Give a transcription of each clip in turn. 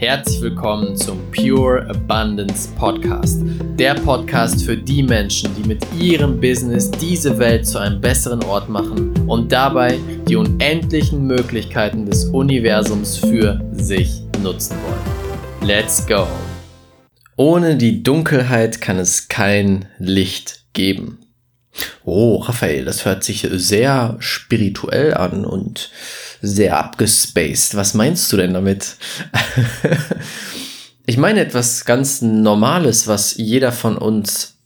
Herzlich willkommen zum Pure Abundance Podcast. Der Podcast für die Menschen, die mit ihrem Business diese Welt zu einem besseren Ort machen und dabei die unendlichen Möglichkeiten des Universums für sich nutzen wollen. Let's go! Ohne die Dunkelheit kann es kein Licht geben. Oh, Raphael, das hört sich sehr spirituell an und sehr abgespaced. Was meinst du denn damit? ich meine etwas ganz Normales, was jeder von uns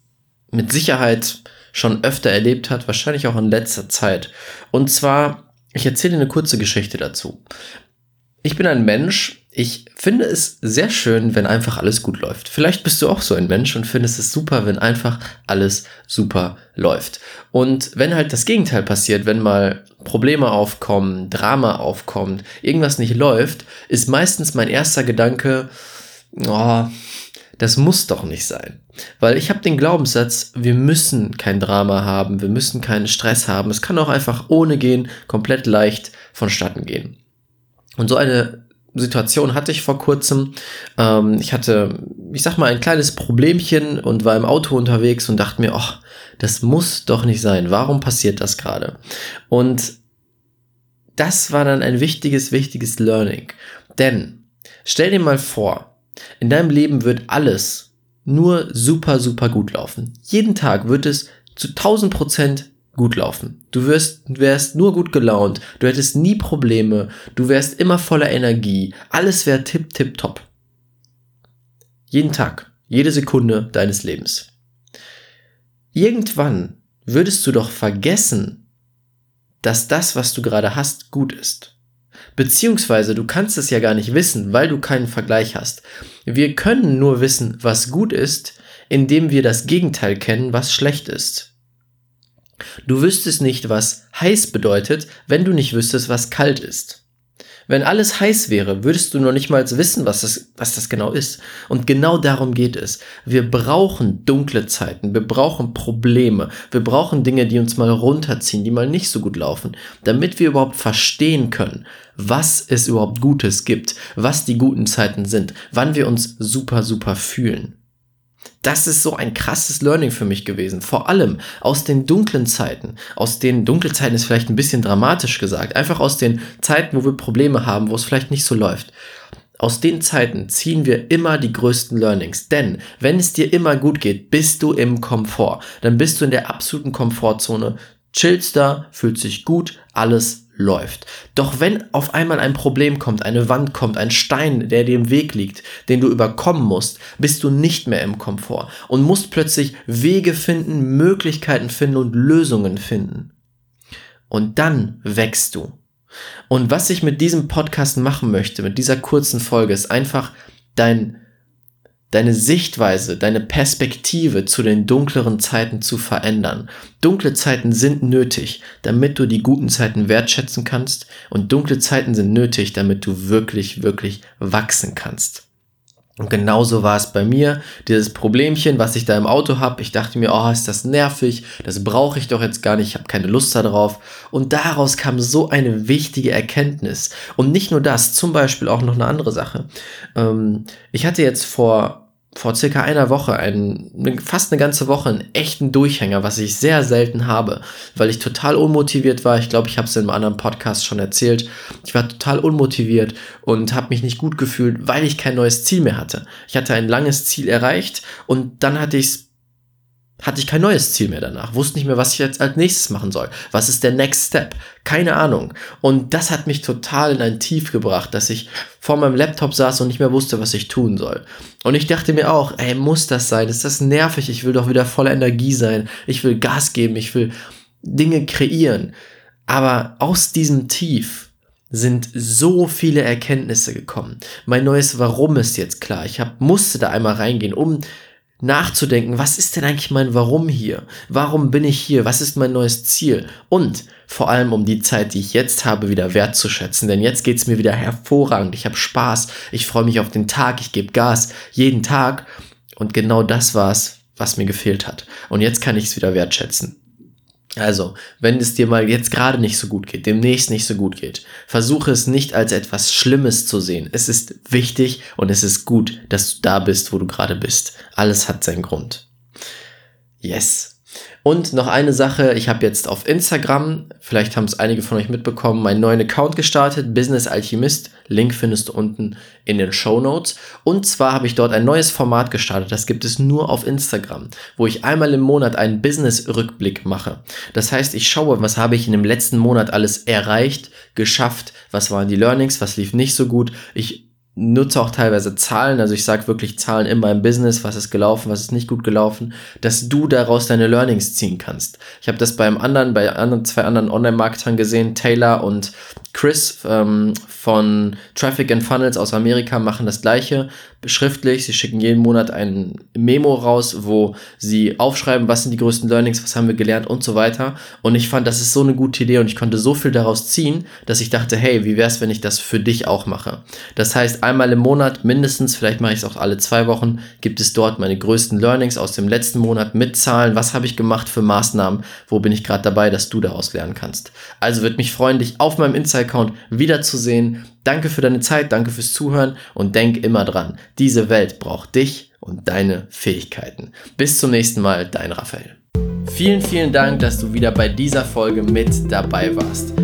mit Sicherheit schon öfter erlebt hat, wahrscheinlich auch in letzter Zeit. Und zwar, ich erzähle eine kurze Geschichte dazu. Ich bin ein Mensch, ich finde es sehr schön, wenn einfach alles gut läuft. Vielleicht bist du auch so ein Mensch und findest es super, wenn einfach alles super läuft. Und wenn halt das Gegenteil passiert, wenn mal Probleme aufkommen, Drama aufkommt, irgendwas nicht läuft, ist meistens mein erster Gedanke, oh, das muss doch nicht sein. Weil ich habe den Glaubenssatz, wir müssen kein Drama haben, wir müssen keinen Stress haben. Es kann auch einfach ohne gehen, komplett leicht vonstatten gehen. Und so eine Situation hatte ich vor kurzem. Ähm, ich hatte, ich sag mal, ein kleines Problemchen und war im Auto unterwegs und dachte mir, ach, das muss doch nicht sein. Warum passiert das gerade? Und das war dann ein wichtiges, wichtiges Learning. Denn stell dir mal vor, in deinem Leben wird alles nur super, super gut laufen. Jeden Tag wird es zu 1000 Prozent gut laufen. Du wirst, wärst nur gut gelaunt, du hättest nie Probleme, du wärst immer voller Energie, alles wäre tipp, tipp, top. Jeden Tag, jede Sekunde deines Lebens. Irgendwann würdest du doch vergessen, dass das, was du gerade hast, gut ist. Beziehungsweise du kannst es ja gar nicht wissen, weil du keinen Vergleich hast. Wir können nur wissen, was gut ist, indem wir das Gegenteil kennen, was schlecht ist. Du wüsstest nicht, was heiß bedeutet, wenn du nicht wüsstest, was kalt ist. Wenn alles heiß wäre, würdest du noch nicht mal wissen, was das, was das genau ist. Und genau darum geht es. Wir brauchen dunkle Zeiten, wir brauchen Probleme, wir brauchen Dinge, die uns mal runterziehen, die mal nicht so gut laufen, damit wir überhaupt verstehen können, was es überhaupt Gutes gibt, was die guten Zeiten sind, wann wir uns super, super fühlen. Das ist so ein krasses Learning für mich gewesen. Vor allem aus den dunklen Zeiten. Aus den dunklen Zeiten ist vielleicht ein bisschen dramatisch gesagt. Einfach aus den Zeiten, wo wir Probleme haben, wo es vielleicht nicht so läuft. Aus den Zeiten ziehen wir immer die größten Learnings. Denn wenn es dir immer gut geht, bist du im Komfort. Dann bist du in der absoluten Komfortzone. Chillst da, fühlt sich gut, alles läuft. Doch wenn auf einmal ein Problem kommt, eine Wand kommt, ein Stein, der dir im Weg liegt, den du überkommen musst, bist du nicht mehr im Komfort und musst plötzlich Wege finden, Möglichkeiten finden und Lösungen finden. Und dann wächst du. Und was ich mit diesem Podcast machen möchte, mit dieser kurzen Folge, ist einfach dein deine Sichtweise, deine Perspektive zu den dunkleren Zeiten zu verändern. Dunkle Zeiten sind nötig, damit du die guten Zeiten wertschätzen kannst und dunkle Zeiten sind nötig, damit du wirklich, wirklich wachsen kannst. Und genauso war es bei mir, dieses Problemchen, was ich da im Auto habe. Ich dachte mir, oh, ist das nervig, das brauche ich doch jetzt gar nicht, ich habe keine Lust darauf. Und daraus kam so eine wichtige Erkenntnis. Und nicht nur das, zum Beispiel auch noch eine andere Sache. Ähm, ich hatte jetzt vor vor circa einer Woche, einen, fast eine ganze Woche, einen echten Durchhänger, was ich sehr selten habe, weil ich total unmotiviert war. Ich glaube, ich habe es in einem anderen Podcast schon erzählt. Ich war total unmotiviert und habe mich nicht gut gefühlt, weil ich kein neues Ziel mehr hatte. Ich hatte ein langes Ziel erreicht und dann hatte ich es hatte ich kein neues Ziel mehr danach, wusste nicht mehr, was ich jetzt als nächstes machen soll. Was ist der Next Step? Keine Ahnung. Und das hat mich total in ein Tief gebracht, dass ich vor meinem Laptop saß und nicht mehr wusste, was ich tun soll. Und ich dachte mir auch, ey, muss das sein? Ist das nervig? Ich will doch wieder voller Energie sein. Ich will Gas geben. Ich will Dinge kreieren. Aber aus diesem Tief sind so viele Erkenntnisse gekommen. Mein neues Warum ist jetzt klar. Ich hab, musste da einmal reingehen, um nachzudenken, was ist denn eigentlich mein Warum hier? Warum bin ich hier? Was ist mein neues Ziel? Und vor allem um die Zeit, die ich jetzt habe, wieder wertzuschätzen. Denn jetzt geht's mir wieder hervorragend. Ich habe Spaß, ich freue mich auf den Tag, ich gebe Gas jeden Tag. Und genau das war's, was mir gefehlt hat. Und jetzt kann ich es wieder wertschätzen. Also, wenn es dir mal jetzt gerade nicht so gut geht, demnächst nicht so gut geht, versuche es nicht als etwas Schlimmes zu sehen. Es ist wichtig und es ist gut, dass du da bist, wo du gerade bist. Alles hat seinen Grund. Yes. Und noch eine Sache, ich habe jetzt auf Instagram, vielleicht haben es einige von euch mitbekommen, meinen neuen Account gestartet, Business Alchemist. Link findest du unten in den Show Notes. Und zwar habe ich dort ein neues Format gestartet, das gibt es nur auf Instagram, wo ich einmal im Monat einen Business-Rückblick mache. Das heißt, ich schaue, was habe ich in dem letzten Monat alles erreicht, geschafft, was waren die Learnings, was lief nicht so gut. Ich nutze auch teilweise Zahlen, also ich sage wirklich Zahlen in meinem Business, was ist gelaufen, was ist nicht gut gelaufen, dass du daraus deine Learnings ziehen kannst. Ich habe das beim anderen, bei anderen, zwei anderen Online-Marketern gesehen, Taylor und Chris ähm, von Traffic and Funnels aus Amerika machen das gleiche schriftlich. Sie schicken jeden Monat ein Memo raus, wo sie aufschreiben, was sind die größten Learnings, was haben wir gelernt und so weiter. Und ich fand, das ist so eine gute Idee und ich konnte so viel daraus ziehen, dass ich dachte, hey, wie wäre es, wenn ich das für dich auch mache? Das heißt, einmal im Monat mindestens, vielleicht mache ich es auch alle zwei Wochen, gibt es dort meine größten Learnings aus dem letzten Monat mit Zahlen. Was habe ich gemacht für Maßnahmen? Wo bin ich gerade dabei, dass du daraus lernen kannst? Also würde mich freuen, dich auf meinem Insta-Account wiederzusehen. Danke für deine Zeit, danke fürs Zuhören und denk immer dran, diese Welt braucht dich und deine Fähigkeiten. Bis zum nächsten Mal, dein Raphael. Vielen, vielen Dank, dass du wieder bei dieser Folge mit dabei warst.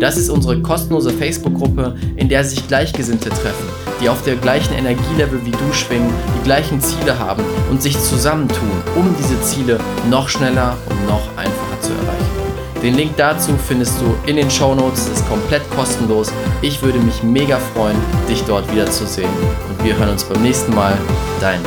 Das ist unsere kostenlose Facebook-Gruppe, in der sich Gleichgesinnte treffen, die auf der gleichen Energielevel wie du schwingen, die gleichen Ziele haben und sich zusammentun, um diese Ziele noch schneller und noch einfacher zu erreichen. Den Link dazu findest du in den Show Notes. ist komplett kostenlos. Ich würde mich mega freuen, dich dort wiederzusehen. Und wir hören uns beim nächsten Mal. Dein